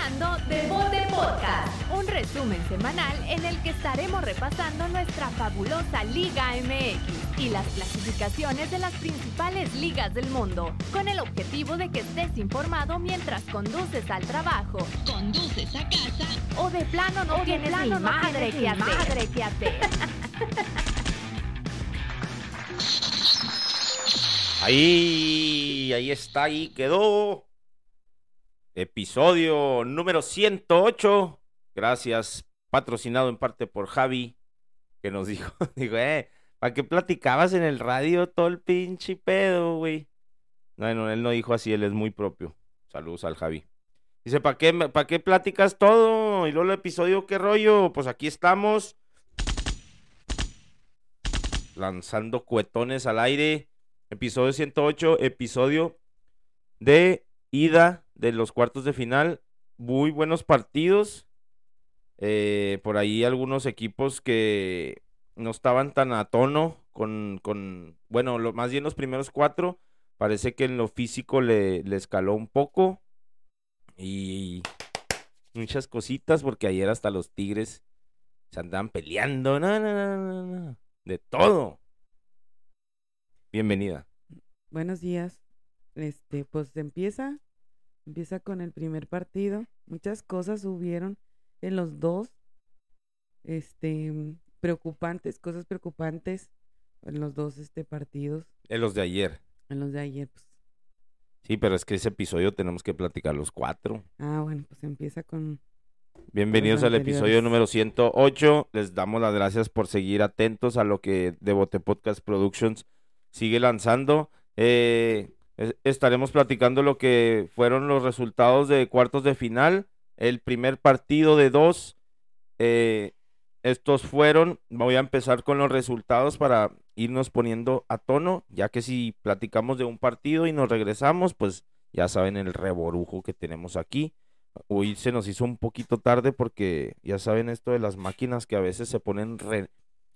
escuchando Devote Podcast, un resumen semanal en el que estaremos repasando nuestra fabulosa Liga MX y las clasificaciones de las principales ligas del mundo, con el objetivo de que estés informado mientras conduces al trabajo, conduces a casa o de plano no tienes ni madre, que hacer. madre que hacer. Ahí, ahí está, ahí quedó. Episodio número 108. Gracias, patrocinado en parte por Javi, que nos dijo, digo, eh, ¿para qué platicabas en el radio todo el pinche pedo, güey? Bueno, él no dijo así, él es muy propio. Saludos al Javi. Dice, ¿para qué, ¿para qué platicas todo? Y luego el episodio, ¿qué rollo? Pues aquí estamos. Lanzando cuetones al aire. Episodio 108, episodio de ida de los cuartos de final. Muy buenos partidos. Eh, por ahí algunos equipos que no estaban tan a tono con, con bueno, más bien los primeros cuatro. Parece que en lo físico le, le escaló un poco. Y muchas cositas, porque ayer hasta los Tigres se andaban peleando. No, no, no, no. De todo. Bienvenida. Buenos días. Este, pues empieza, empieza con el primer partido. Muchas cosas hubieron en los dos. Este, preocupantes, cosas preocupantes en los dos este partidos. En los de ayer. En los de ayer, pues. Sí, pero es que ese episodio tenemos que platicar los cuatro. Ah, bueno, pues empieza con Bienvenidos al episodio número 108. Les damos las gracias por seguir atentos a lo que Devote Podcast Productions sigue lanzando. Eh, estaremos platicando lo que fueron los resultados de cuartos de final. El primer partido de dos. eh, estos fueron, voy a empezar con los resultados para irnos poniendo a tono, ya que si platicamos de un partido y nos regresamos, pues ya saben el reborujo que tenemos aquí. Hoy se nos hizo un poquito tarde porque ya saben esto de las máquinas que a veces se ponen re-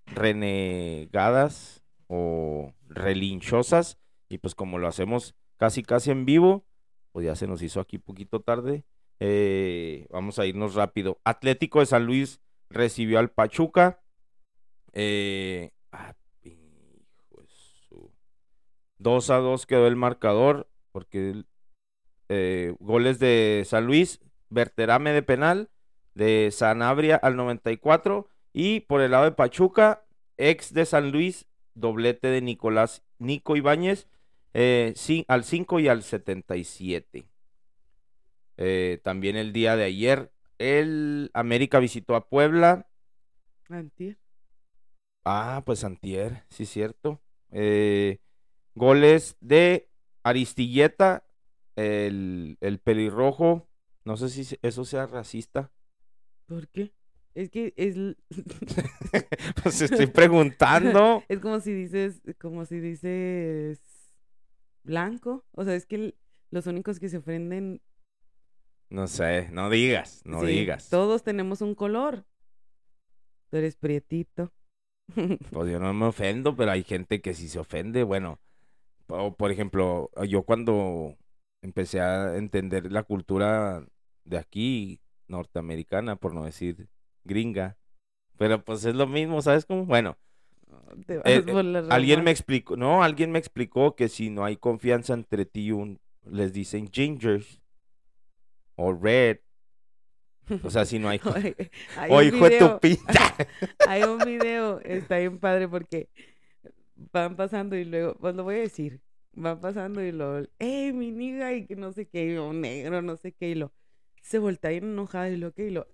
renegadas o relinchosas y pues como lo hacemos casi casi en vivo, pues ya se nos hizo aquí poquito tarde. Eh, vamos a irnos rápido. Atlético de San Luis recibió al Pachuca. Eh, ah, hijo de su- 2 a 2 quedó el marcador porque eh, goles de San Luis, Berterame de penal, de Sanabria al 94 y por el lado de Pachuca, ex de San Luis, doblete de Nicolás Nico Ibáñez eh, sí, al 5 y al 77. Eh, también el día de ayer, el América visitó a Puebla. Antier. Ah, pues Antier, sí, cierto. Eh, goles de Aristilleta, el, el pelirrojo. No sé si eso sea racista. ¿Por qué? Es que es pues estoy preguntando. es como si dices, como si dices blanco, o sea, es que los únicos que se ofenden No sé, no digas, no sí, digas. Todos tenemos un color. Tú eres prietito. Pues yo no me ofendo, pero hay gente que sí se ofende. Bueno, o, por ejemplo, yo cuando empecé a entender la cultura de aquí, norteamericana, por no decir gringa, pero pues es lo mismo, ¿sabes cómo? Bueno, Te vas eh, por las alguien me explicó, no, alguien me explicó que si no hay confianza entre ti y un, les dicen gingers o red. O sea, si no hay... Hay O hijo de tu pinta. Hay un video, está bien padre porque van pasando y luego, pues lo voy a decir, van pasando y luego, ¡eh, mi niga! Y que no sé qué, y lo negro, no sé qué, y lo se voltea bien enojada y lo que, y lo,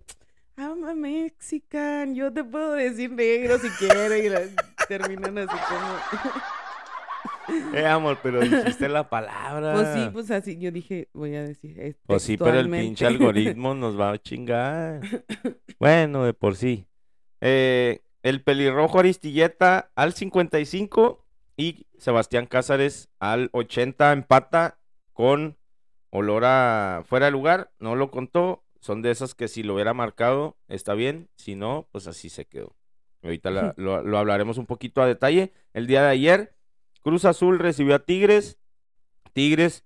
I'm a Mexican, yo te puedo decir negro si quieres, y terminan así como, Eh, amor, pero dijiste la palabra. pues sí, pues así, yo dije, voy a decir, es Pues sí, pero el pinche algoritmo nos va a chingar. Bueno, de por sí. Eh, el pelirrojo Aristilleta al 55 y Sebastián Cázares al 80 empata con olor a fuera de lugar. No lo contó. Son de esas que si lo hubiera marcado está bien. Si no, pues así se quedó. Ahorita la- lo, lo hablaremos un poquito a detalle. El día de ayer, Cruz Azul recibió a Tigres. Tigres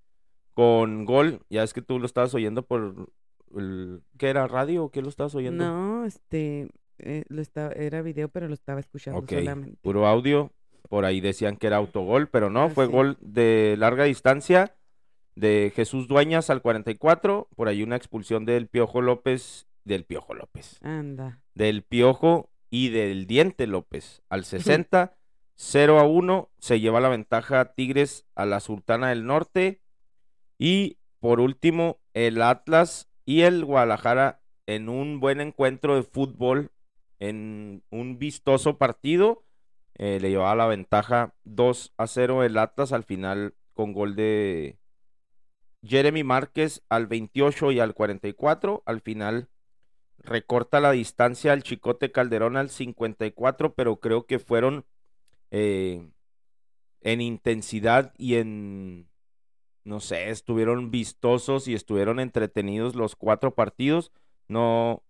con gol. Ya es que tú lo estabas oyendo por el- ¿qué era? ¿Radio o qué lo estabas oyendo? No, este, eh, lo estaba, era video, pero lo estaba escuchando solamente. puro audio. Por ahí decían que era autogol, pero no, Ah, fue sí. gol de larga distancia de Jesús Dueñas al 44. Por ahí una expulsión del Piojo López, del Piojo López, Anda. del Piojo y del Diente López al 60. 0 a 1, se lleva la ventaja Tigres a la Sultana del Norte. Y por último, el Atlas y el Guadalajara en un buen encuentro de fútbol, en un vistoso partido. eh, le llevaba la ventaja 2 a 0 el Atlas al final con gol de Jeremy Márquez al 28 y al 44. Al final recorta la distancia al Chicote Calderón al 54, pero creo que fueron eh, en intensidad y en, no sé, estuvieron vistosos y estuvieron entretenidos los cuatro partidos. No,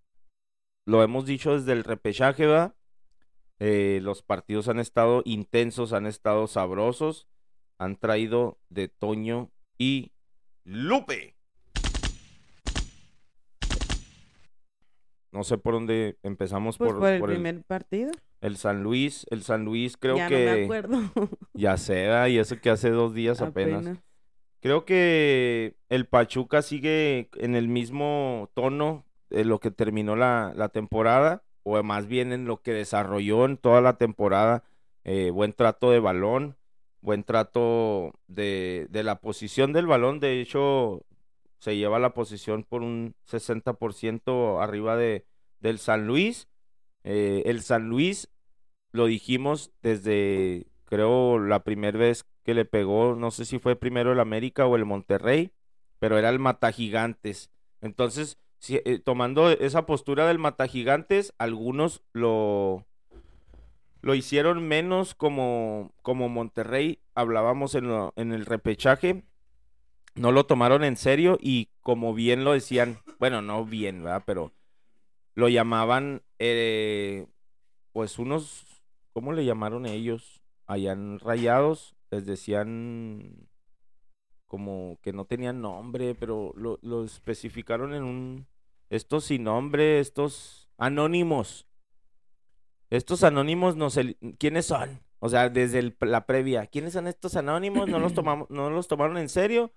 lo hemos dicho desde el repechaje, ¿verdad? Eh, los partidos han estado intensos, han estado sabrosos, han traído de Toño y Lupe. No sé por dónde empezamos Pues por, por, el por el- primer partido. el San Luis. El San Luis creo ya que no me acuerdo. ya se da y eso que hace dos días apenas. Creo que el Pachuca sigue en el mismo tono de lo que terminó la, la temporada, o más bien en lo que desarrolló en toda la temporada. Eh, buen trato de balón, buen trato de, de la posición del balón. De hecho, se lleva la posición por un 60% arriba de, del San Luis. Eh, el San Luis, lo dijimos desde, creo, la primera vez que le pegó, no sé si fue primero el América o el Monterrey, pero era el Matagigantes. Entonces, si- eh, tomando esa postura del Matagigantes, algunos lo, lo hicieron menos como, como Monterrey, hablábamos en, lo- en el repechaje, no lo tomaron en serio y como bien lo decían, bueno, no bien, ¿verdad? Pero lo llamaban, eh, pues unos, ¿cómo le llamaron ellos? Allá en Rayados, les decían como que no tenían nombre, pero lo, lo especificaron en un, estos sin nombre, estos anónimos. Estos anónimos no sé quiénes son. O sea, desde el- la previa, ¿quiénes son estos anónimos? No los tomamos, no los tomaron en serio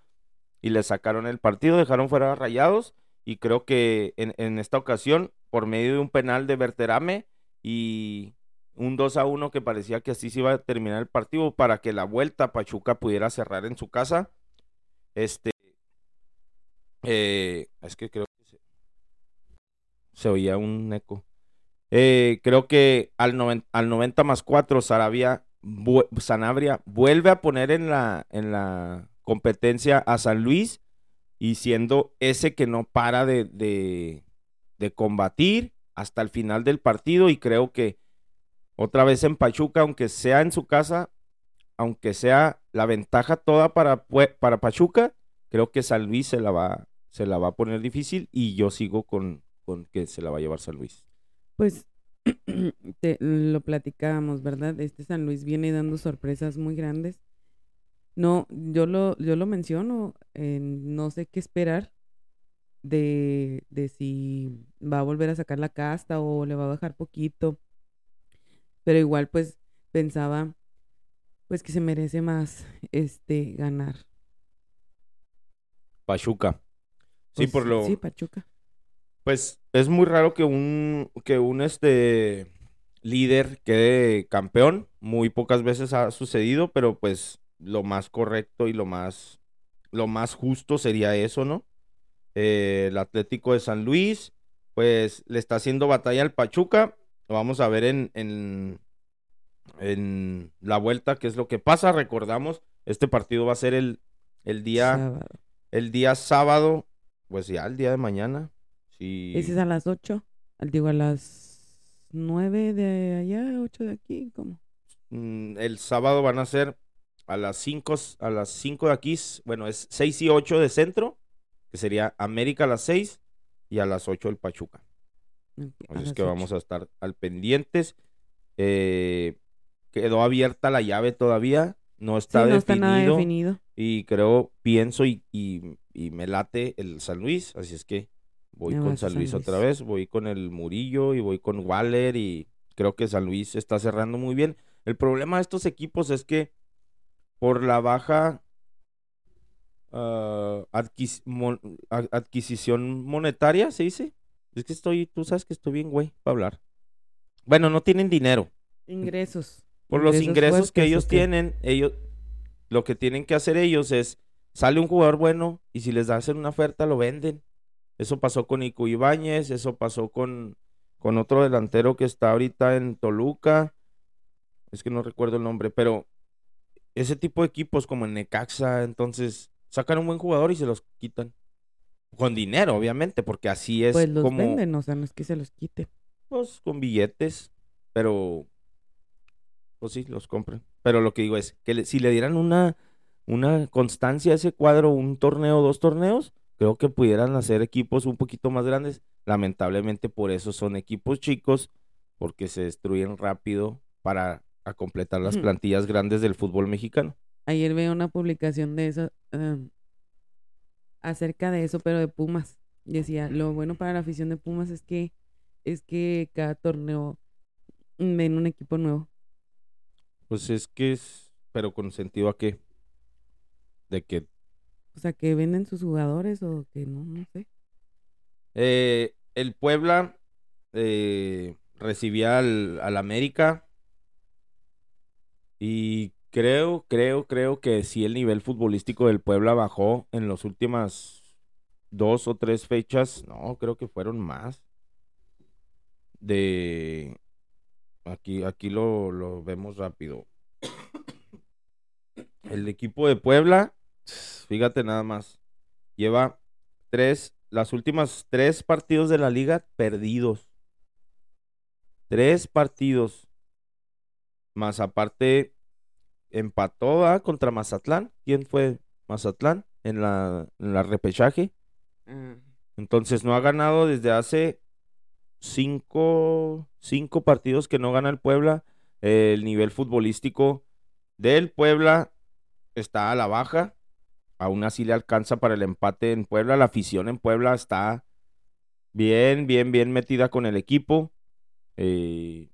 y le sacaron el partido, dejaron fuera a rayados y creo que en, en esta ocasión, por medio de un penal de Berterame y un 2 a 1 que parecía que así se iba a terminar el partido para que la vuelta Pachuca pudiera cerrar en su casa. Este eh, es que creo que se, se oía un eco. Eh, creo que al, noven- al 90 más 4 Sarabia, Sanabria vuelve a poner en la, en la competencia a San Luis y siendo ese que no para de, de, de combatir hasta el final del partido y creo que otra vez en Pachuca, aunque sea en su casa, aunque sea la ventaja toda para, para Pachuca, creo que San Luis se la va, se la va a poner difícil y yo sigo con, con que se la va a llevar San Luis. Pues te- lo platicábamos, ¿verdad? Este San Luis viene dando sorpresas muy grandes. No, yo lo, yo lo menciono, eh, no sé qué esperar de, de si va a volver a sacar la casta o le va a bajar poquito. Pero igual, pues, pensaba, pues, que se merece más, este, ganar. Pachuca. Sí, Pues, por lo, Sí, Pachuca. Pues es muy raro que un, que un este líder quede campeón. Muy pocas veces ha sucedido, pero pues lo más correcto y lo más, lo más justo sería eso, ¿no? Eh, el Atlético de San Luis, pues le está haciendo batalla al Pachuca. Lo vamos a ver en, en, en la vuelta, qué es lo que pasa. Recordamos, este partido va a ser el, el día, Sábado. el día sábado, pues ya el día de mañana. Sí. Ese es a las 8, digo, a las 9 de allá, 8 de aquí, ¿cómo? Mm, el sábado van a ser a las 5 a las 5 de aquí, bueno, es 6 y 8 de centro, que sería América a las 6 y a las 8 el Pachuca. Ok, a Así es las que vamos ocho. a estar al pendientes. Eh, quedó abierta la llave todavía, no está sí, no está nada definido definido. y creo, pienso y, y, y me late el San Luis, así es que Voy con San Luis otra vez, voy con el Murillo y voy con Waller y creo que San Luis está cerrando muy bien. El problema de estos equipos es que por la baja ah, adquis- mon- a- adquisición monetaria, ¿se dice? Es que estoy, tú sabes que estoy bien, güey, para hablar. Bueno, no tienen dinero. Ingresos. Por los ingresos que ellos tienen, ellos, lo que tienen que hacer ellos es, sale un jugador bueno y si les hacen una oferta lo venden. Eso pasó con Ico Ibáñez, eso pasó con, con otro delantero que está ahorita en Toluca. Es que no recuerdo el nombre, pero ese tipo de equipos como en Necaxa, entonces sacan un buen jugador y se los quitan. Con dinero, obviamente, porque así es Pues los como venden, o sea, no es que se los quite. pues con billetes, pero pues sí, los compran. Pero lo que digo es que le- si le dieran una, una constancia a ese cuadro, un torneo, dos torneos, creo que pudieran hacer equipos un poquito más grandes. Lamentablemente por eso son equipos chicos, porque se destruyen rápido para a completar las plantillas grandes del fútbol mexicano. Ayer veía una publicación de eso, em, acerca de eso, pero de Pumas. Decía, lo bueno para la afición de Pumas es que es que cada torneo ven un equipo nuevo. Pues es que es, pero con sentido a qué? De que O sea, que venden sus jugadores o que no, no sé. Eh, el Puebla eh, recibía al, al América y creo, creo, creo que sí el nivel futbolístico del Puebla bajó en las últimas dos o tres fechas. No, creo que fueron más. De aquí, aquí lo, lo vemos rápido. El equipo de Puebla, fíjate nada más, lleva tres, las últimas tres partidos de la liga perdidos. Tres partidos. Más aparte, empató ¿ah? contra Mazatlán. ¿Quién fue Mazatlán? En la, en la repechaje. Entonces no ha ganado desde hace cinco, cinco partidos que no gana el Puebla. El nivel futbolístico del Puebla está a la baja. Aún así le alcanza para el empate en Puebla. La afición en Puebla está bien, bien, bien metida con el equipo. Eh,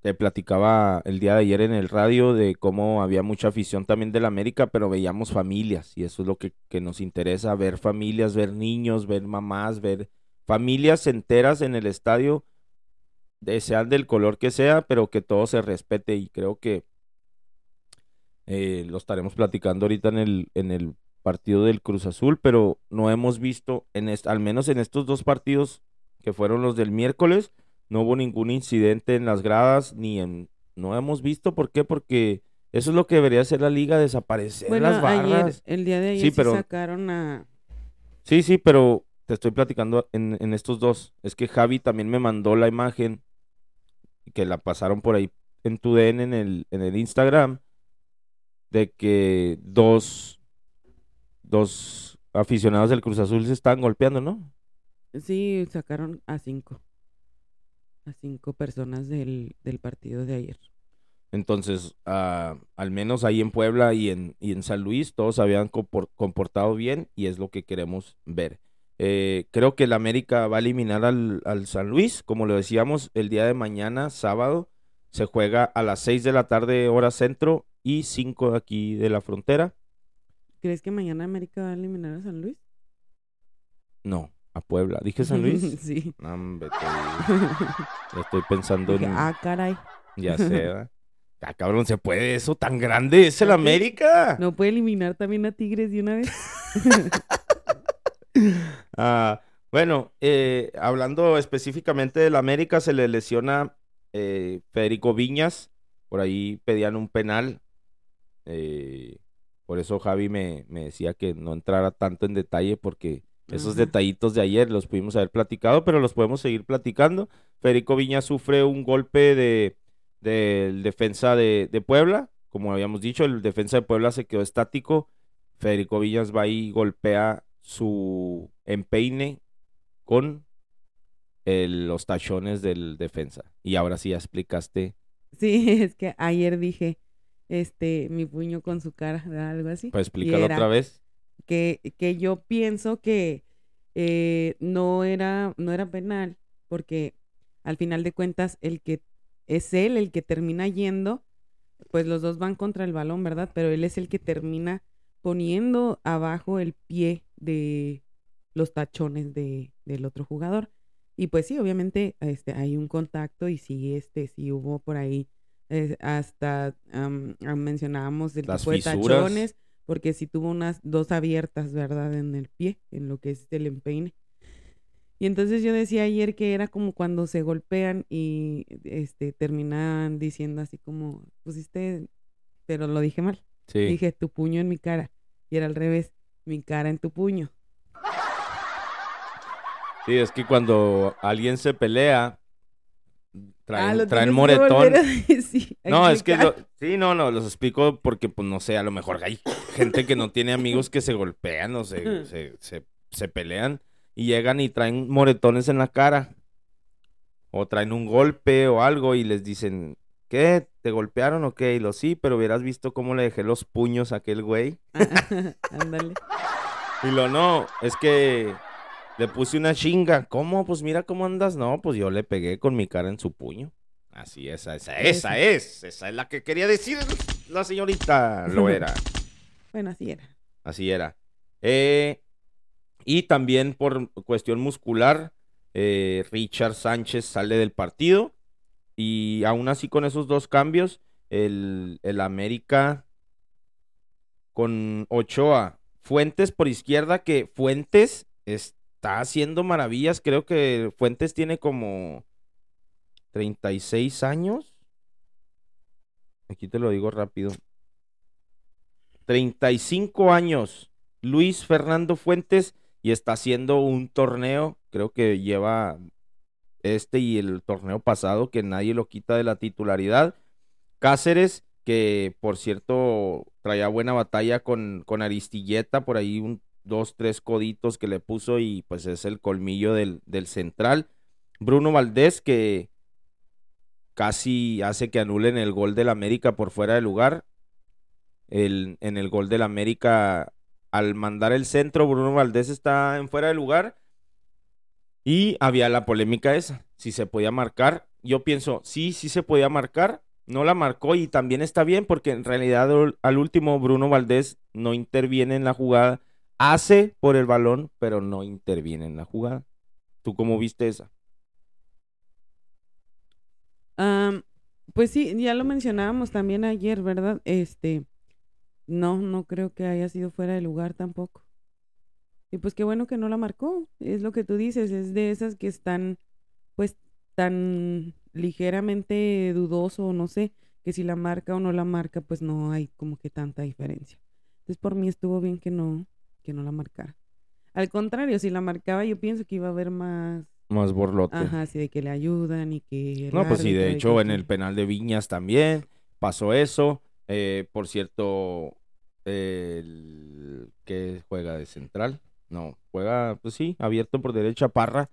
te platicaba el día de ayer en el radio de cómo había mucha afición también del América, pero veíamos familias y eso es lo que, que nos interesa, ver familias, ver niños, ver mamás, ver familias enteras en el estadio, sean del color que sea, pero que todo se respete y creo que eh, lo estaremos platicando ahorita en el, en el partido del Cruz Azul, pero no hemos visto, en est- al menos en estos dos partidos que fueron los del miércoles, no hubo ningún incidente en las gradas, ni en... No hemos visto, ¿por qué? Porque eso es lo que debería hacer la liga, desaparecer Bueno, las ayer, barras. el día de ayer sí, pero- sacaron a... Sí, sí, pero te estoy platicando en, en estos dos. Es que Javi también me mandó la imagen que la pasaron por ahí en tu DN en el, en el Instagram de que dos, dos aficionados del Cruz Azul se estaban golpeando, ¿no? Sí, sacaron a cinco. A cinco personas del, del partido de ayer. Entonces, ah, al menos ahí en Puebla y en, y en San Luis, todos habían compor- comportado bien y es lo que queremos ver. Eh, creo que el América va a eliminar al, al San Luis, como lo decíamos, el día de mañana, sábado, se juega a las 6 de la tarde, hora centro, y 5 de aquí de la frontera. ¿Crees que mañana América va a eliminar a San Luis? No, a Puebla. ¿Dije San Luis? sí. Hombre, te estoy pensando Dije, en... ah, caray. Ya sé, ¿verdad? Ah, cabrón, ¿se puede eso? ¿Tan grande es el. América? ¿No puede eliminar también a Tigres de una vez? Ah, bueno, eh, hablando específicamente del América, se le lesiona eh, Federico Viñas. Por ahí pedían un penal. Eh, por eso Javi me, me decía que no entrara tanto en detalle porque esos Ajá. detallitos de ayer los pudimos haber platicado, pero los podemos seguir platicando. Federico Viñas sufre un golpe de del defensa de, de Puebla. Como habíamos dicho, el defensa de Puebla se quedó estático. Federico Viñas va y golpea su empeine con el- los tachones del defensa. Y ahora sí ya explicaste. Sí, es que ayer dije, este, mi puño con su cara, algo así. Explícalo era- otra vez. Que, que yo pienso que eh, no, era, no era penal, porque al final de cuentas el que es él el que termina yendo, pues los dos van contra el balón, ¿verdad? Pero él es el que termina poniendo abajo el pie de los tachones de, del otro jugador. Y pues sí, obviamente este, hay un contacto y sí, este, sí hubo por ahí eh, hasta mencionábamos el Las tipo de fisuras. tachones, porque sí tuvo unas dos abiertas, ¿verdad? En el pie, en lo que es el empeine. Y entonces yo decía ayer que era como cuando se golpean y este terminan diciendo así como pusiste, pero lo dije mal. Sí. Dije tu puño en mi cara. Y era al revés, mi cara en tu puño. Sí, es que cuando alguien se pelea, traen, Ah, traen moretón. decir, No, es que lo- sí, no, no, los explico porque, pues, no sé, a lo mejor hay gente que no tiene amigos que se golpean o se, se, se, se pelean y llegan y traen moretones en la cara o traen un golpe o algo y les dicen, ¿qué? ¿Te golpearon o qué? Y lo sí, pero hubieras visto cómo le dejé los puños a aquel güey. Ándale. Y lo no, es que le puse una chinga. ¿Cómo? Pues mira cómo andas. No, pues yo le pegué con mi cara en su puño. Así, esa, esa, esa es. Esa es la que quería decir la señorita. Lo era. Bueno, así era. Así era. Eh, y también por cuestión muscular, eh, Richard Sánchez sale del partido. Y aún así con esos dos cambios, el, el América con Ochoa, Fuentes por izquierda, que Fuentes está haciendo maravillas. Creo que Fuentes tiene como 36 años. Aquí te lo digo rápido. 35 años. Luis Fernando Fuentes y está haciendo un torneo, creo que lleva este y el torneo pasado, que nadie lo quita de la titularidad. Cáceres, que por cierto traía buena batalla con, con Aristilleta, por ahí un, dos, tres coditos que le puso y pues es el colmillo del, del central. Bruno Valdés, que casi hace que anulen el gol del América por fuera de lugar. El, en el gol del América, al mandar el centro, Bruno Valdés está en fuera de lugar. Y había la polémica esa, si se podía marcar. Yo pienso, sí, sí se podía marcar. No la marcó y también está bien porque en realidad al- al último Bruno Valdés no interviene en la jugada. Hace por el balón, pero no interviene en la jugada. ¿Tú cómo viste esa? Pues sí, ya lo mencionábamos también ayer, ¿verdad? Este, no, no creo que haya sido fuera de lugar tampoco. Y pues qué bueno que no la marcó, es lo que tú dices, es de esas que están, pues, tan ligeramente dudoso, no sé, que si la marca o no la marca, pues no hay como que tanta diferencia. Entonces por mí estuvo bien que no, que no la marcara. Al contrario, si la marcaba, yo pienso que iba a haber más, Más borlote. ajá, así de que le ayudan y que No, pues sí, de hecho que en el penal de Viñas también pasó eso. Eh, por cierto, el que juega de central, no, juega, pues sí, abierto por derecha, Parra.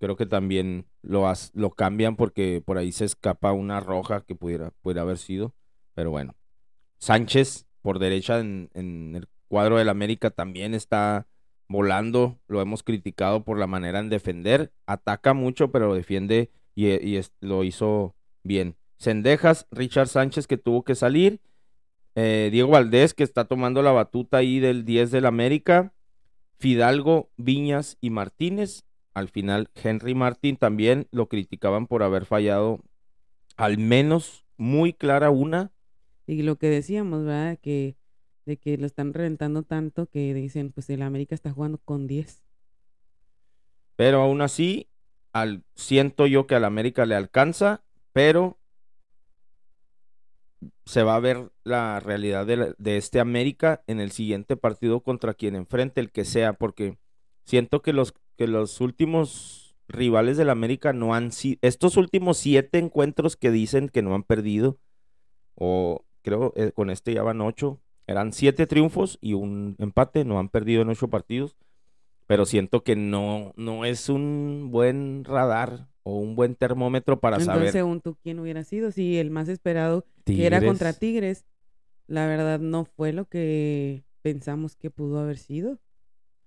Creo que también lo, has- lo cambian porque por ahí se escapa una roja que pudiera, pudiera haber sido. Pero bueno, Sánchez por derecha en, en el cuadro del América también está volando. Lo hemos criticado por la manera en defender. Ataca mucho, pero defiende y, es- lo hizo bien. Sendejas, Richard Sánchez que tuvo que salir. eh, Diego Valdés que está tomando la batuta ahí del 10 del América. Fidalgo, Viñas y Martínez. Al final, Henry Martín también lo criticaban por haber fallado al menos muy clara una. Y lo que decíamos, ¿verdad? Que de que lo están reventando tanto que dicen, pues el América está jugando con 10. Pero aún así, al, siento yo que al América le alcanza, pero se va a ver la realidad de, de este América en el siguiente partido contra quien enfrente, el que sea, porque siento que los, que los últimos rivales del América no han sido, estos últimos siete encuentros que dicen que no han perdido, o creo eh, con este ya van ocho, eran siete triunfos y un empate, no han perdido en ocho partidos pero siento que no, no es un buen radar o un buen termómetro para Entonces, saber. según tú, ¿quién hubiera sido? Si el más esperado, que era contra Tigres, la verdad no fue lo que pensamos que pudo haber sido.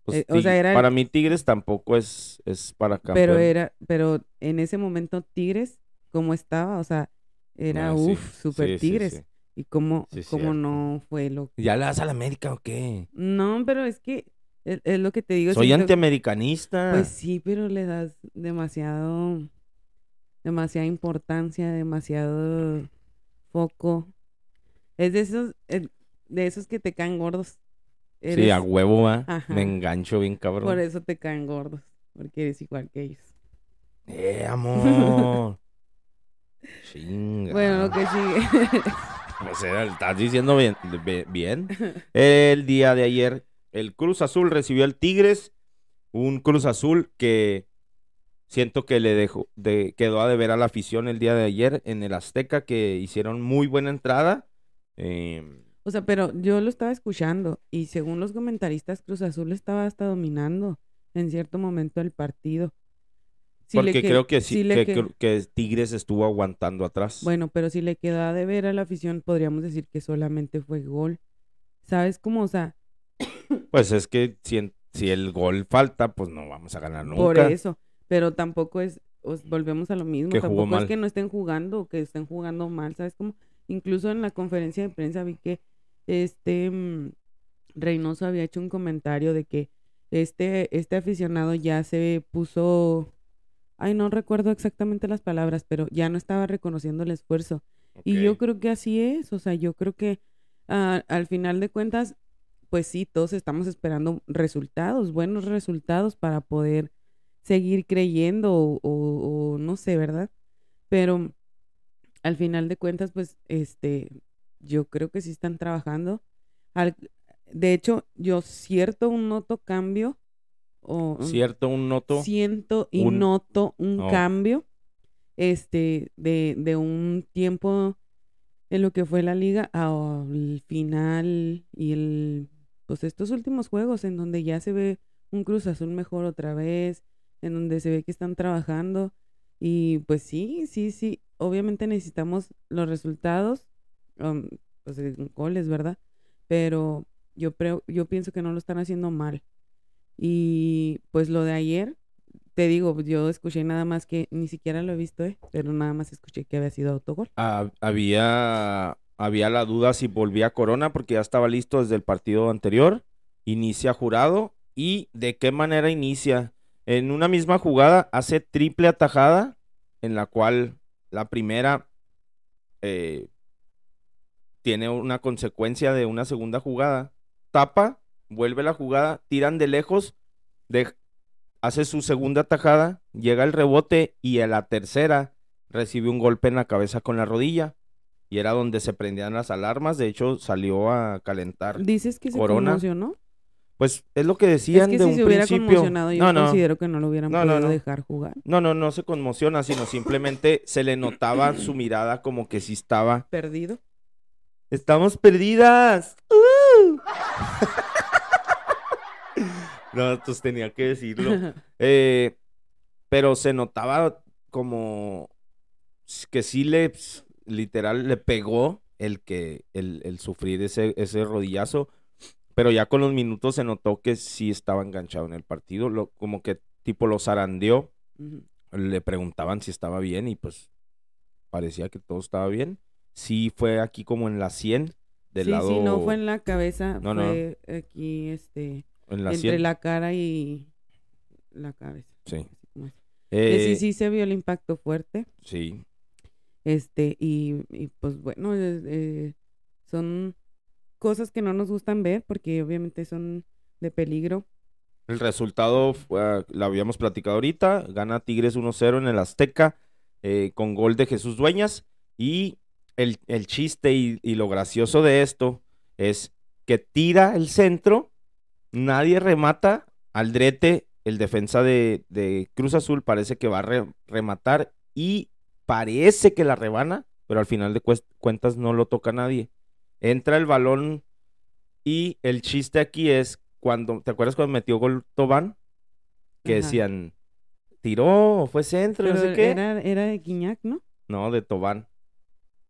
Pues, Eh, o sea, era- Para mí Tigres tampoco es, es para campeón. Pero era, pero en ese momento Tigres, ¿cómo estaba? O sea, era sí, uff, super sí, sí, Tigres. sí. Y cómo, Sí, cómo no fue lo ¿Ya le das a la América o qué? No, pero es que es, es lo que te digo. Soy antiamericanista. Pues sí, pero le das demasiado, demasiada importancia, demasiado foco. Es de esos, de esos que te caen gordos. sí, a huevo, va. Ajá. Me engancho bien cabrón. Por eso te caen gordos, porque eres igual que ellos. Eh, amor. Chinga. Bueno, lo que sigue. Estás diciendo bien. El día de ayer, el Cruz Azul recibió al Tigres. Un Cruz Azul que siento que le dejó, de, quedó a deber a la afición el día de ayer en el Azteca, que hicieron muy buena entrada. Eh, O sea, pero yo lo estaba escuchando y según los comentaristas, Cruz Azul estaba hasta dominando en cierto momento el partido. Sí porque que- creo que sí, que, que- creo que Tigres estuvo aguantando atrás. Bueno, pero si le queda de ver a la afición, podríamos decir que solamente fue gol. ¿Sabes cómo? O sea, Pues es que si, en- si el gol falta, pues no vamos a ganar nunca. por eso. Pero tampoco es, os volvemos a lo mismo. Que jugó tampoco mal. es que no estén jugando o que estén jugando mal, ¿sabes cómo? Incluso en la conferencia de prensa vi que este mm, Reynoso había hecho un comentario de que este, este aficionado ya se puso, ay, no recuerdo exactamente las palabras, pero ya no estaba reconociendo el esfuerzo. Y yo creo que así es, o sea, yo creo que ah, al final de cuentas, pues sí, todos estamos esperando resultados, buenos resultados para poder seguir creyendo o, o- o no sé, ¿verdad? Pero al final de cuentas, pues, este, yo creo que sí están trabajando. Al- de hecho, yo cierto un noto cambio o Cierto, un noto. siento y un- noto un Oh. cambio este de, de un tiempo en lo que fue la liga al final y el pues estos últimos juegos en donde ya se ve un Cruz Azul mejor otra vez, en donde se ve que están trabajando y pues sí, sí, sí, obviamente necesitamos los resultados, um, pues goles, ¿verdad? Pero yo yo pienso que no lo están haciendo mal. Y pues lo de ayer, te digo, yo escuché nada más que ni siquiera lo he visto, ¿eh? Pero nada más escuché que había sido autogol. Había, había la duda si volvía Corona porque ya estaba listo desde el partido anterior. Inicia jurado. ¿Y de qué manera inicia? En una misma jugada hace triple atajada, en la cual la primera eh, tiene una consecuencia de una segunda jugada. Tapa, vuelve la jugada, tiran de lejos, de- hace su segunda atajada, llega el rebote y a la tercera recibe un golpe en la cabeza con la rodilla. Y era donde se prendían las alarmas. De hecho, salió a calentar. Dices que se Corona. conmocionó. Pues es lo que Es decían que de si un se hubiera principio. conmocionado, yo no, no, considero que no lo hubieran no, podido no. dejar jugar. no, no, no se conmociona, sino simplemente se le notaba su mirada como que sí estaba. Perdido. ¡Estamos perdidas! ¡Uh! no, pues tenía que decirlo. Eh, pero se notaba como que sí le, literal, le pegó el que, el, el sufrir ese, ese rodillazo. Pero ya con los minutos se notó que sí estaba enganchado en el partido. Lo, como que tipo lo zarandeó. Le preguntaban si estaba bien y pues parecía que todo estaba bien. Sí fue aquí como en la 100 del sí, lado... sí, no fue en la cabeza, No, no. aquí, este, en la entre 100. la cara y la cabeza. Sí. Eh, sí, sí se vio el impacto fuerte. sí. Este, y, y, pues bueno, eh, eh, son cosas que no nos gustan ver porque obviamente son de peligro. El resultado, ah, lo habíamos platicado ahorita, gana Tigres 1-0 en el Azteca eh, con gol de Jesús Dueñas y el, el chiste y, y lo gracioso de esto es que tira el centro, nadie remata, Aldrete, el defensa de, de Cruz Azul, parece que va a re- rematar y parece que la rebana, pero al final de cuentas no lo toca nadie. Entra el balón y el chiste aquí es cuando, ¿te acuerdas cuando metió gol Tobán? Que Ajá. decían, tiró, fue centro, no sé qué. era, era de Guiñac, ¿no? No, de Tobán.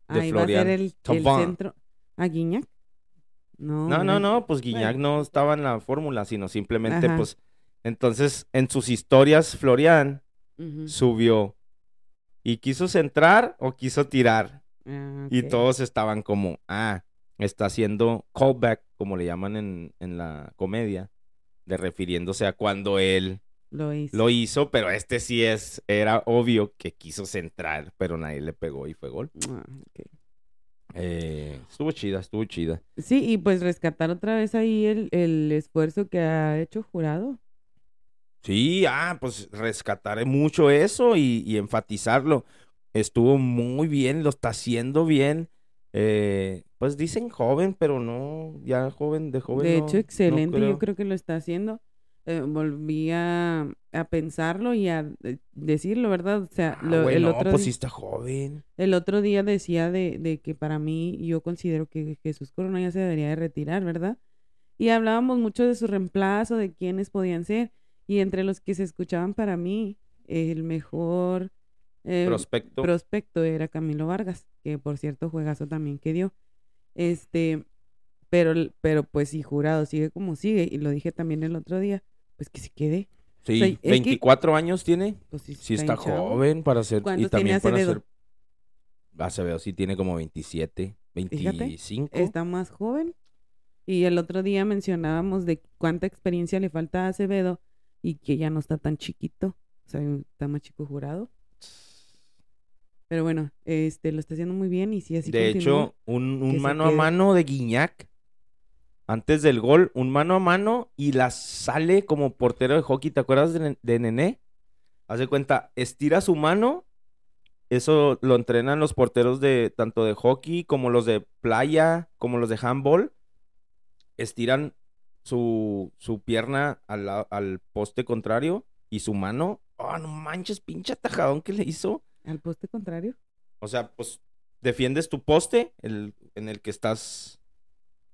De va a ser Florian el, centro. ¿A Guiñac? No, No, no, pues Guiñac no estaba en la fórmula, sino simplemente, Ajá. pues, entonces en sus historias, Florian subió y quiso centrar o quiso tirar. Ah, Y todos estaban como, ah, está haciendo callback, como le llaman en, en la comedia, de refiriéndose a cuando él Lo hizo. lo hizo, pero este sí es, era obvio que quiso centrar, pero nadie le pegó y fue gol. Ah. Eh, estuvo chida, estuvo chida. Sí, y pues rescatar otra vez ahí el, el esfuerzo que ha hecho Jurado. Sí, ah, pues rescataré mucho eso y, y enfatizarlo. Estuvo muy bien, lo está haciendo bien. Eh, pues dicen joven, pero no, ya joven, de joven. De hecho, no excelente, creo. yo creo que lo está haciendo. Eh, volví a, a pensarlo y a decirlo, ¿verdad? O sea, Ah, lo- güey, el, otro pues sí está joven. el otro día decía de, de que para mí, yo considero que Jesús Corona ya se debería de retirar, ¿verdad? Y hablábamos mucho de su reemplazo, de quiénes podían ser. Y entre los que se escuchaban para mí, el mejor eh, Prospecto. prospecto era Camilo Vargas, que por cierto juegazo también que dio. Este, pero, pero pues si jurado sigue como sigue, y lo dije también el otro día, pues que se quede. sí, soy- es que- 24 años tiene. Pues sí, Sí está joven para ser. Y ¿Cuántos también para Acevedo? ser. Acevedo sí tiene como 27, Fíjate, 25. Está más joven. Y el otro día mencionábamos de cuánta experiencia le falta a Acevedo y que ya no está tan chiquito. O sea, está más chico jurado. Pero bueno, este lo está haciendo muy bien y si así de continúa, hecho, un, un mano a mano de Guiñac. Antes del gol, un mano a mano y la sale como portero de hockey. ¿Te acuerdas de, de Nené? Haz de cuenta, estira su mano. Eso lo entrenan los porteros de tanto de hockey como los de playa, como los de handball. Estiran su, su pierna al, al poste contrario y su mano. Oh, no manches, pinche atajadón que le hizo. al poste contrario. O sea, pues defiendes tu poste, el, en el que estás.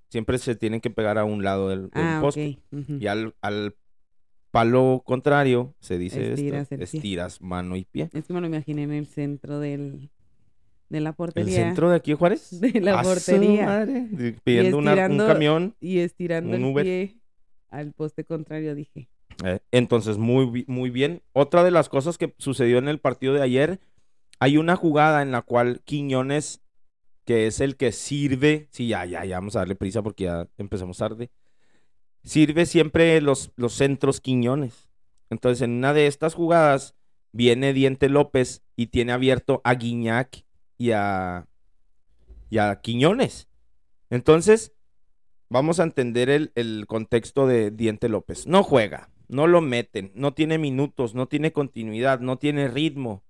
Siempre se tienen que pegar a un lado del, del Ah, poste. Y al, al palo contrario, se dice Estiras esto, el pie. estiras mano y pie. Es que me lo imaginé en el centro del, de la ¿El portería. centro de aquí de Juárez? de la ¡A su portería. madre! Pidiendo una- un camión. Y estirando Un el Uber. pie al poste contrario, dije. Eh, entonces, muy, muy bien. Otra de las cosas que sucedió en el partido de ayer, hay una jugada en la cual Quiñones, que es el que sirve, sí, ya, ya, ya vamos a darle prisa porque ya empezamos tarde, sirve siempre los, los centros Quiñones. Entonces, en una de estas jugadas, viene Diente López y tiene abierto a Guiñac y a, y a Quiñones. Entonces, vamos a entender el, el contexto de Diente López. No juega, no lo meten, no tiene minutos, no tiene continuidad, no tiene ritmo.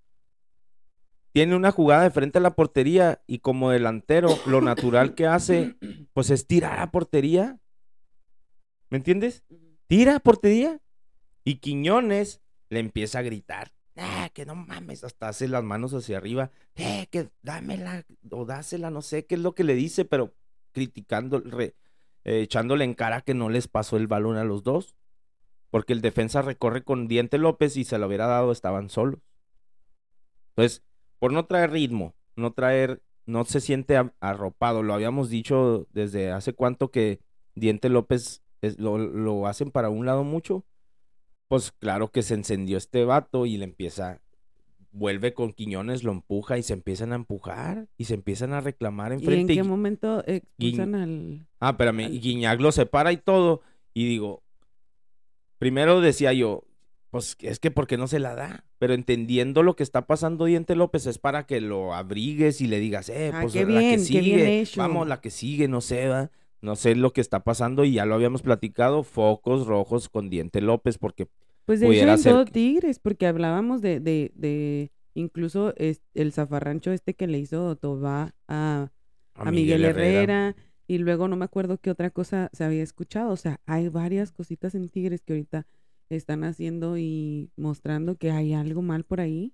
Tiene una jugada de frente a la portería y como delantero, lo natural que hace, pues es tirar a portería. ¿Me entiendes? Tira a portería. Y Quiñones le empieza a gritar. Ah, que no mames, hasta hace las manos hacia arriba. Eh, que dámela o dásela, no sé qué es lo que le dice, pero criticando, re- eh, echándole en cara que no les pasó el balón a los dos. Porque el defensa recorre con Diente López y se lo hubiera dado, estaban solos. Entonces, por no traer ritmo, no traer, no se siente arropado. Lo habíamos dicho desde hace cuánto que Diente López es- lo, lo hacen para un lado mucho. Pues claro que se encendió este vato y le empieza, vuelve con Quiñones, lo empuja y se empiezan a empujar y se empiezan a reclamar ¿Y en enfrente. qué momento expulsan al... Ah, espérame, al- Guiñac lo separa y todo. Y digo, primero decía yo, pues es que ¿por qué no se la da? Pero entendiendo lo que está pasando Diente López es para que lo abrigues y le digas, eh, Ah, pues la bien, que qué sigue, vamos, la que sigue, no sé, ¿va? no sé lo que está pasando y ya lo habíamos platicado, focos rojos con Diente López porque Pues de hecho en ser todo Tigres, porque hablábamos de, de, de incluso es- el zafarrancho este que le hizo Tobá a, a Miguel, Herrera. y luego no me acuerdo qué otra cosa se había escuchado. O sea, hay varias cositas en Tigres que ahorita están haciendo y mostrando que hay algo mal por ahí.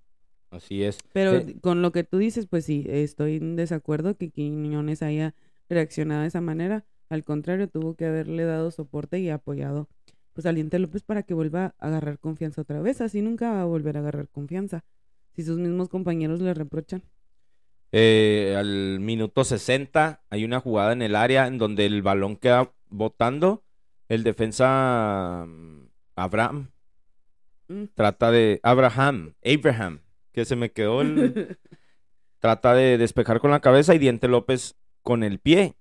Así es. Pero con lo que tú dices, pues sí, estoy en desacuerdo que Quiñones haya reaccionado de esa manera. Al contrario, tuvo que haberle dado soporte y apoyado pues a Diente López para que vuelva a agarrar confianza otra vez. Así nunca va a volver a agarrar confianza. Si sus mismos compañeros le reprochan. Eh, al minuto 60 hay una jugada en el área en donde el balón queda botando. El defensa mm, Abraham Mm. trata de Abraham, Abraham, que se me quedó el trata de despejar con la cabeza y Diente López con el pie.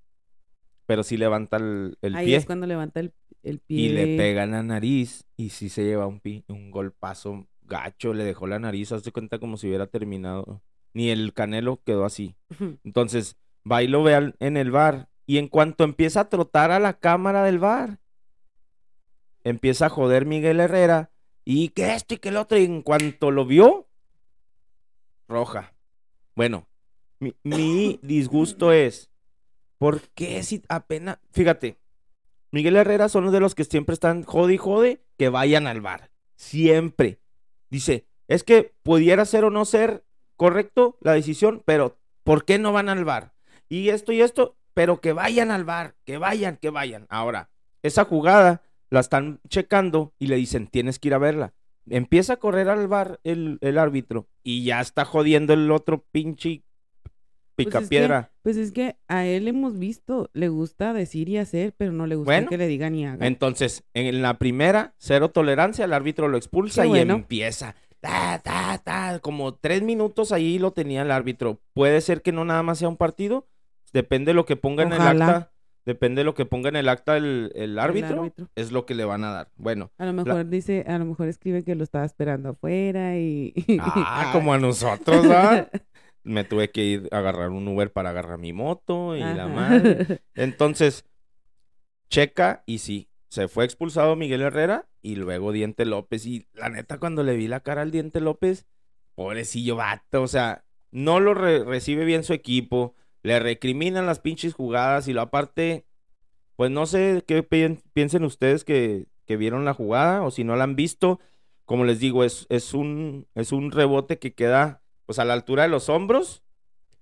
Pero sí levanta el, el Ahí pie es cuando levanta el, el pie. y le pega en la nariz y sí se lleva un, pi- un golpazo gacho, le dejó la nariz, hazte cuenta como si hubiera terminado. Ni el canelo quedó así. Entonces, va y lo ve al- en el bar. Y en cuanto empieza a trotar a la cámara del bar, empieza a joder Miguel Herrera. Y que esto y que el otro. Y en cuanto lo vio, roja. Bueno, mi, mi disgusto es, ¿por qué si apenas... Fíjate, Miguel Herrera son los de los que siempre están jode y jode que vayan al bar. Siempre. Dice, es que pudiera ser o no ser correcto la decisión, pero ¿por qué no van al bar? Y esto y esto, pero que vayan al bar, que vayan, que vayan. Ahora, esa jugada la están checando y le dicen, tienes que ir a verla. Empieza a correr al bar el, el árbitro y ya está jodiendo el otro pinche Pues es que- picapiedra. Pues es que a él hemos visto, le gusta decir y hacer, pero no le gusta Bueno, que le digan y hagan. Entonces, en la primera, cero tolerancia, el árbitro lo expulsa Qué y bueno. empieza. Ta, ta, ta, como tres minutos ahí lo tenía el árbitro. Puede ser que no nada más sea un partido. Depende de lo que ponga en el acta. Depende de lo que ponga en el acta el, el árbitro. árbitro. Es lo que le van a dar. Bueno. A lo mejor dice, a lo mejor escribe que lo estaba esperando afuera y... Ah, como a nosotros, ¿ah? Me tuve que ir a agarrar un Uber para agarrar mi moto y la madre. Entonces, checa y sí, se fue expulsado Miguel Herrera y luego Diente López. Y la neta, cuando le vi la cara al Diente López, pobrecillo vato, o sea, no lo re- recibe bien su equipo, le recriminan las pinches jugadas y lo aparte, pues no sé qué pi- piensen ustedes que, que vieron la jugada o si no la han visto. Como les digo, es, es, un, es un rebote que queda pues a la altura de los hombros,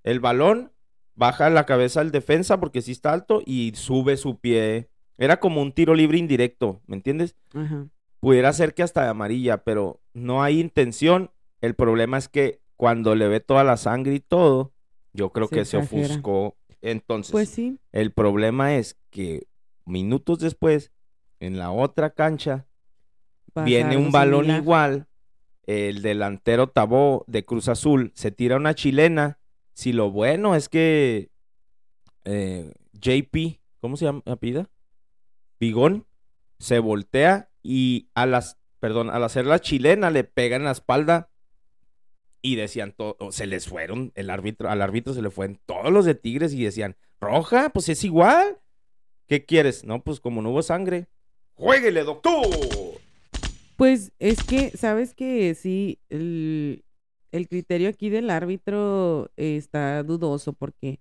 el balón baja la cabeza al defensa porque sí está alto y sube su pie. Era como un tiro libre indirecto, ¿me entiendes? Ajá. Pudiera ser que hasta de amarilla, pero no hay intención. El problema es que cuando le ve toda la sangre y todo, yo creo Se que se ofuscó. Entonces, Pues sí. el problema es que minutos después, en la otra cancha, viene un balón similar. igual. El delantero Tabó de Cruz Azul se tira una chilena. Si lo bueno es que eh, JP, ¿cómo se llama? apellida? Bigón se voltea y a las, perdón, al hacer la chilena le pega en la espalda y decían todo, se les fueron, el árbitro, al árbitro se le fueron todos los de Tigres y decían, roja, pues es igual. ¿Qué quieres? No, pues como no hubo sangre, jueguele, doctor. Pues es que, ¿sabes que Sí, el, el criterio aquí del árbitro está dudoso porque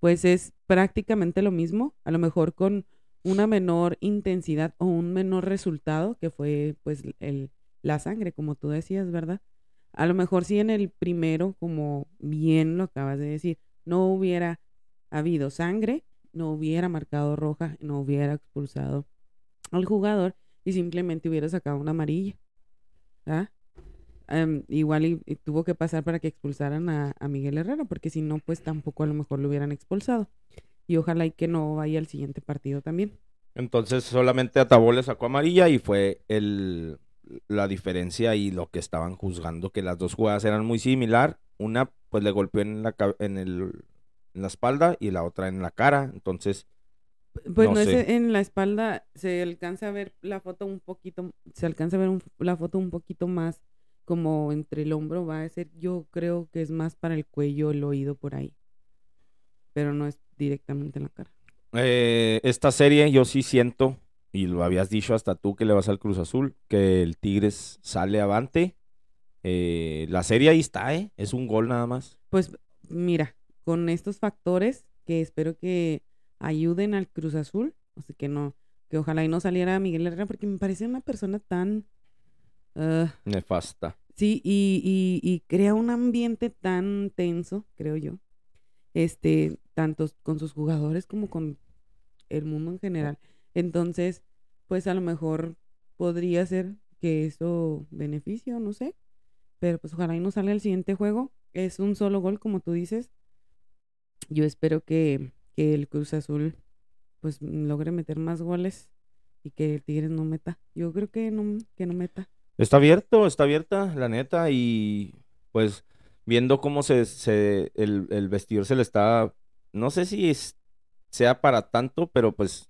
pues es prácticamente lo mismo, a lo mejor con una menor intensidad o un menor resultado, que fue pues el, la sangre, como tú decías, ¿verdad? A lo mejor si en el primero, como bien lo acabas de decir, no hubiera habido sangre, no hubiera marcado roja, no hubiera expulsado al jugador y simplemente hubiera sacado una amarilla. ¿ah? Em, igual y, tuvo que pasar para que expulsaran a, Miguel Herrera, porque si no, pues tampoco a lo mejor lo hubieran expulsado. Y ojalá y que no vaya al siguiente partido también. Entonces solamente a Tabó le sacó amarilla y fue el, la diferencia y lo que estaban juzgando, que las dos jugadas eran muy similar. Una pues le golpeó en la, en el, en la espalda y la otra en la cara. Entonces, Pues No no, es en la espalda, se alcanza a ver la foto un poquito, se alcanza a ver un- la foto un poquito más como entre el hombro, va a ser, yo creo que es más para el cuello, el oído por ahí. Pero no es directamente en la cara. eh, esta serie yo sí siento, y lo habías dicho hasta tú que le vas al Cruz Azul, que el Tigres sale avante. Eh, la serie ahí está, ¿eh? Es un gol nada más. Pues mira, con estos factores que espero que ayuden al Cruz Azul, o sea, que no, que ojalá y no saliera Miguel Herrera, porque me parece una persona tan, ah, Nefasta. sí, y, y, y crea un ambiente tan tenso, creo yo, este, tanto con sus jugadores como con el mundo en general. Entonces, pues a lo mejor podría ser que eso beneficie o no sé, pero pues ojalá y no salga el siguiente juego. Es un solo gol, como tú dices. yo espero que, que el Cruz Azul pues logre meter más goles y que el Tigres no meta. Yo creo que no, que no meta. Está abierto, está abierta, la neta, y pues viendo cómo se, se el, el vestidor se le está, no sé si es- sea para tanto, pero pues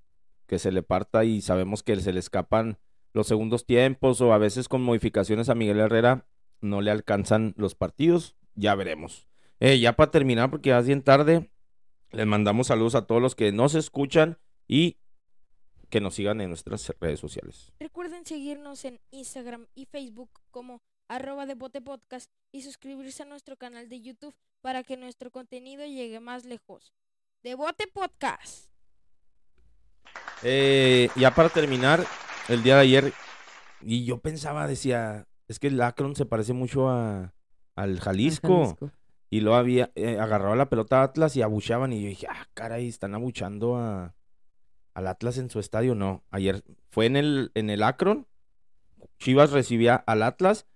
se le parta y sabemos que se le escapan los segundos tiempos o a veces con modificaciones a Miguel Herrera no le alcanzan los partidos, ya veremos. Eh, ya para terminar, porque ya es bien tarde, les mandamos saludos a todos los que nos escuchan y que nos sigan en nuestras redes sociales. Recuerden seguirnos en Instagram y Facebook como arroba de Bote Podcast y suscribirse a nuestro canal de YouTube para que nuestro contenido llegue más lejos. De Bote Podcast. Eh, ya para terminar, el día de ayer, y yo pensaba, decía, es que el Akron se parece mucho a, al al Jalisco. Jalisco. Y lo había, eh, agarraba la pelota a Atlas y abuchaban. Y yo dije, ah, caray, están abuchando a, al Atlas en su estadio. No, ayer fue en el, en el Akron. Chivas recibía al Atlas.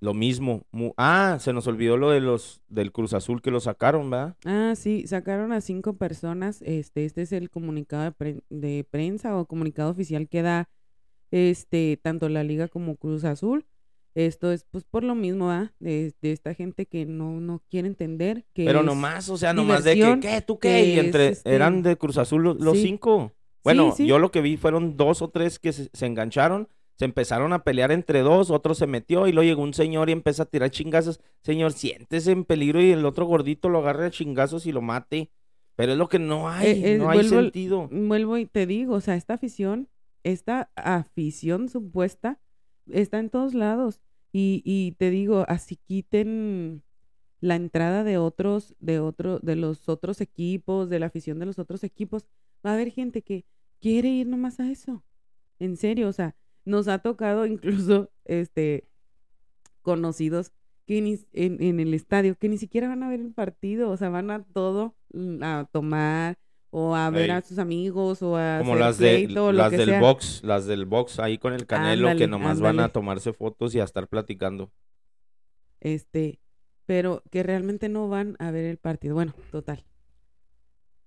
Lo mismo. mu- ah, se nos olvidó lo de los del Cruz Azul que lo sacaron, ¿verdad? Ah, sí, sacaron a cinco personas. Este, este es el comunicado de, pre- de prensa o comunicado oficial que da este, tanto la Liga como Cruz Azul. Esto es pues por lo mismo, ¿ah? De, de esta gente que no, no quiere entender que Pero nomás, o sea, nomás de que, ¿qué? ¿Tú qué? Y entre, es, este, eran de Cruz Azul lo- los sí. cinco. Bueno, sí. yo lo que vi fueron dos o tres que se, se engancharon, se empezaron a pelear entre dos, otro se metió y luego llegó un señor y empezó a tirar chingazos. Señor, siéntese en peligro y el otro gordito lo agarre a chingazos y lo mate. Pero es lo que no hay, Eh, eh, no hay vuelvo sentido. Vuelvo y te digo, o sea, esta afición, esta afición supuesta está en todos lados. Y, y te digo, así quiten la entrada de otros, de otro, de los otros equipos, de la afición de los otros equipos, va a haber gente que quiere ir nomás a eso. En serio, o sea, nos ha tocado incluso este conocidos que ni, en, en el estadio que ni siquiera van a ver el partido, o sea, van a todo mm, a tomar o a ver a sus amigos o a Como hacer las, de, pleito las del sea. box, las del box ahí con el canelo que Ándale, nomás van a tomarse fotos y a estar platicando. este, pero que realmente no van a ver el partido. Bueno, total.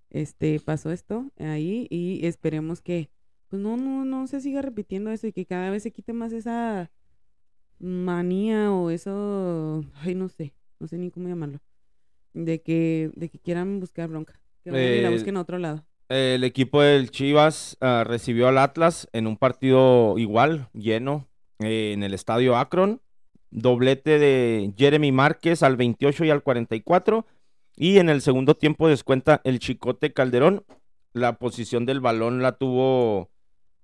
Este, pasó esto ahí y esperemos que, pues no, no, no se siga repitiendo eso y que cada vez se quite más esa manía o eso, ay, no sé, no sé ni cómo llamarlo, de que, de que quieran buscar bronca, que la Eh, busquen a otro lado. El equipo del Chivas ah, recibió al Atlas en un partido igual, lleno, eh, en el estadio Akron. Doblete de Jeremy Márquez al 28 y al 44. Y en el segundo tiempo descuenta el Chicote Calderón. La posición del balón la tuvo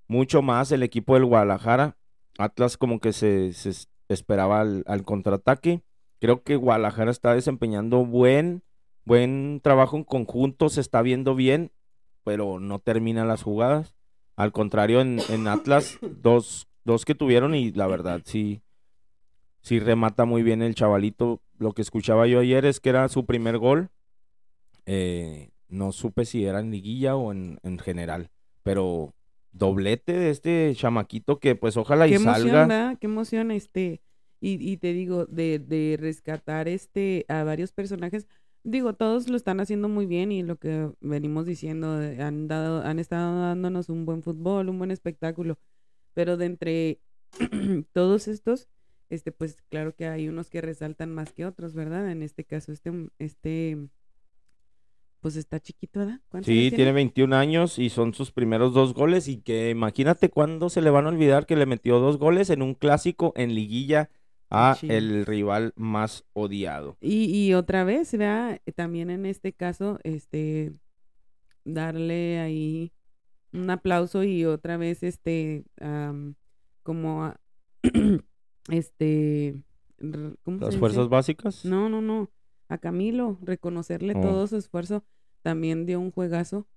mucho más el equipo del Guadalajara. Atlas como que se, se es- esperaba al, al contraataque. Creo que Guadalajara está desempeñando buen, buen trabajo en conjunto, se está viendo bien pero no termina las jugadas. Al contrario, en, en Atlas, dos, dos que tuvieron y la verdad sí, sí remata muy bien el chavalito. Lo que escuchaba yo ayer es que era su primer gol. Eh, no supe si era en liguilla o en, en general, pero doblete de este chamaquito que pues ojalá y Qué emoción, salga. ¿verdad? Qué emoción, este, y, y te digo, de, de rescatar este a varios personajes, digo, todos lo están haciendo muy bien y lo que venimos diciendo, han dado, han estado dándonos un buen fútbol, un buen espectáculo, pero de entre todos estos, este, pues claro que hay unos que resaltan más que otros, ¿verdad? En este caso, este, este, pues está chiquito, ¿verdad? ¿Cuántos Sí, tiene 21 años y son sus primeros dos goles y que imagínate cuándo se le van a olvidar que le metió dos goles en un clásico en liguilla a Sí. el rival más odiado. Y, y otra vez, ¿verdad? También en este caso, este, darle ahí un aplauso y otra vez, este, am, como, a- este, r- ¿cómo se Las dice? fuerzas básicas. No, no, no, a Camilo, reconocerle Oh. todo su esfuerzo, también dio un juegazo,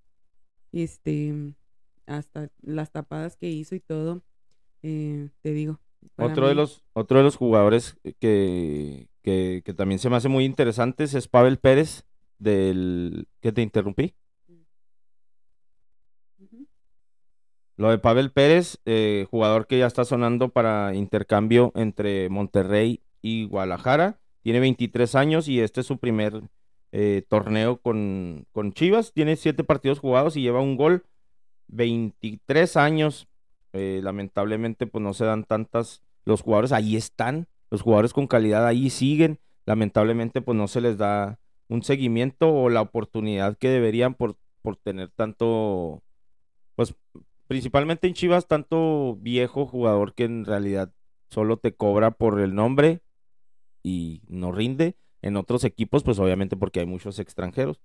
este, hasta las tapadas que hizo y todo, eh, te digo. Otro de los, otro de los jugadores que, que, que también se me hace muy interesantes es Pavel Pérez del que te interrumpí. Lo de Pavel Pérez, eh, jugador que ya está sonando para intercambio entre Monterrey y Guadalajara. Tiene 23 años y este es su primer eh, torneo con, con Chivas. Tiene siete partidos jugados y lleva un gol. 23 años. Eh, lamentablemente, pues no se dan tantas. Los jugadores ahí están. Los jugadores con calidad ahí siguen. Lamentablemente, pues no se les da un seguimiento o la oportunidad que deberían por, por tener tanto. Pues principalmente en Chivas, tanto viejo jugador que en realidad solo te cobra por el nombre y no rinde. En otros equipos, pues obviamente porque hay muchos extranjeros.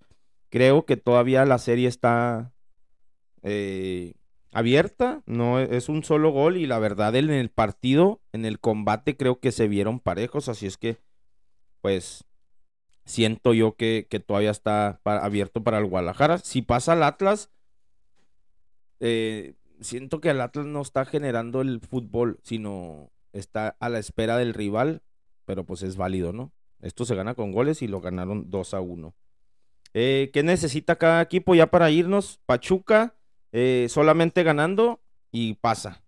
Creo que todavía la serie está eh, abierta, no e, es un solo gol y la verdad en el partido, en el combate creo que se vieron parejos, así es que pues siento yo que, que todavía está abierto para el Guadalajara. Si pasa al Atlas, eh, siento que el Atlas no está generando el fútbol, sino está a la espera del rival, pero pues es válido, ¿no? Esto se gana con goles y lo ganaron 2 a 1. Eh, ¿Qué necesita cada equipo ya para irnos? Pachuca, eh, solamente ganando y pasa.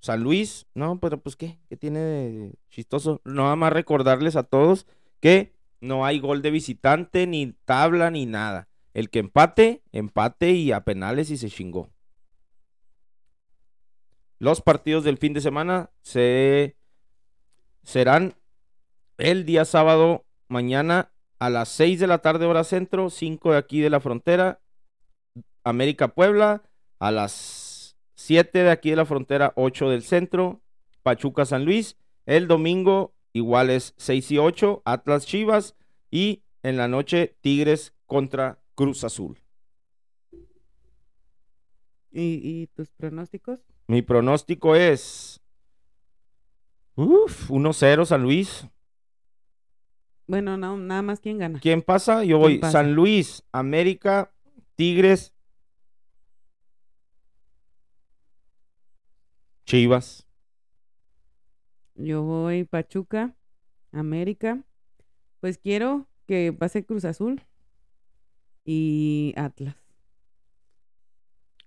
San Luis, no, pero pues qué, ¿qué tiene de chistoso? Nada más recordarles a todos que no hay gol de visitante, ni tabla, ni nada. El que empate, empate y a penales y se chingó. Los partidos del fin de semana se serán el día sábado, mañana a las 6 de la tarde hora centro, 5 de aquí de la frontera, América Puebla, a las 7 de aquí de la frontera, 8 del centro, Pachuca San Luis, el domingo igual es 6 y 8, Atlas Chivas y en la noche Tigres contra Cruz Azul. ¿Y, tus pronósticos? Mi pronóstico es. Uf, 1-0 San Luis. Bueno, no, nada más quién gana. ¿Quién pasa? Yo voy San Luis, América, Tigres, Chivas. Yo voy Pachuca, América. Pues quiero que pase Cruz Azul y Atlas.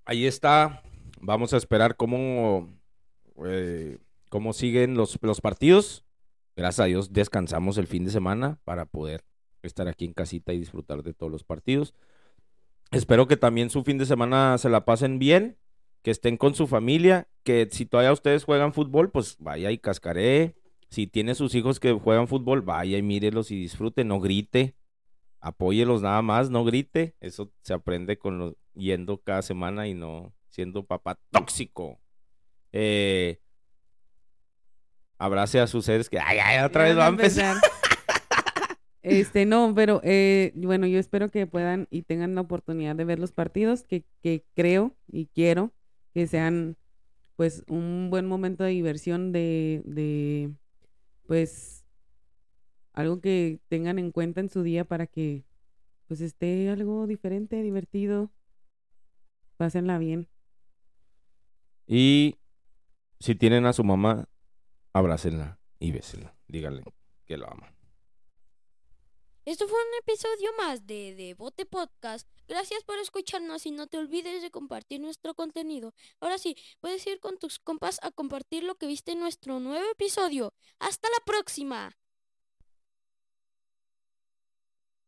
Ahí está. Vamos a esperar cómo, eh, cómo siguen los, los partidos. Gracias a Dios descansamos el fin de semana para poder estar aquí en casita y disfrutar de todos los partidos. Espero que también su fin de semana se la pasen bien, que estén con su familia, que si todavía ustedes juegan fútbol, pues vaya y cascaré. Si tiene sus hijos que juegan fútbol, vaya y mírelos y disfrute, no grite. Apóyelos nada más, no grite. Eso se aprende con los, yendo cada semana y no siendo papá tóxico. Eh, abrace a sus seres que ay, ay, otra vez va a empezar. Este, no, pero eh, bueno, yo espero que puedan y tengan la oportunidad de ver los partidos, que, que creo y quiero que sean pues un buen momento de diversión de, de pues algo que tengan en cuenta en su día para que pues esté algo diferente, divertido, Pásenla bien. Y si tienen a su mamá, abrácenla y bésenla. Díganle que lo aman. Esto fue un episodio más de Devote Podcast. Gracias por escucharnos y no te olvides de compartir nuestro contenido. Ahora sí, puedes ir con tus compas a compartir lo que viste en nuestro nuevo episodio. ¡Hasta la próxima!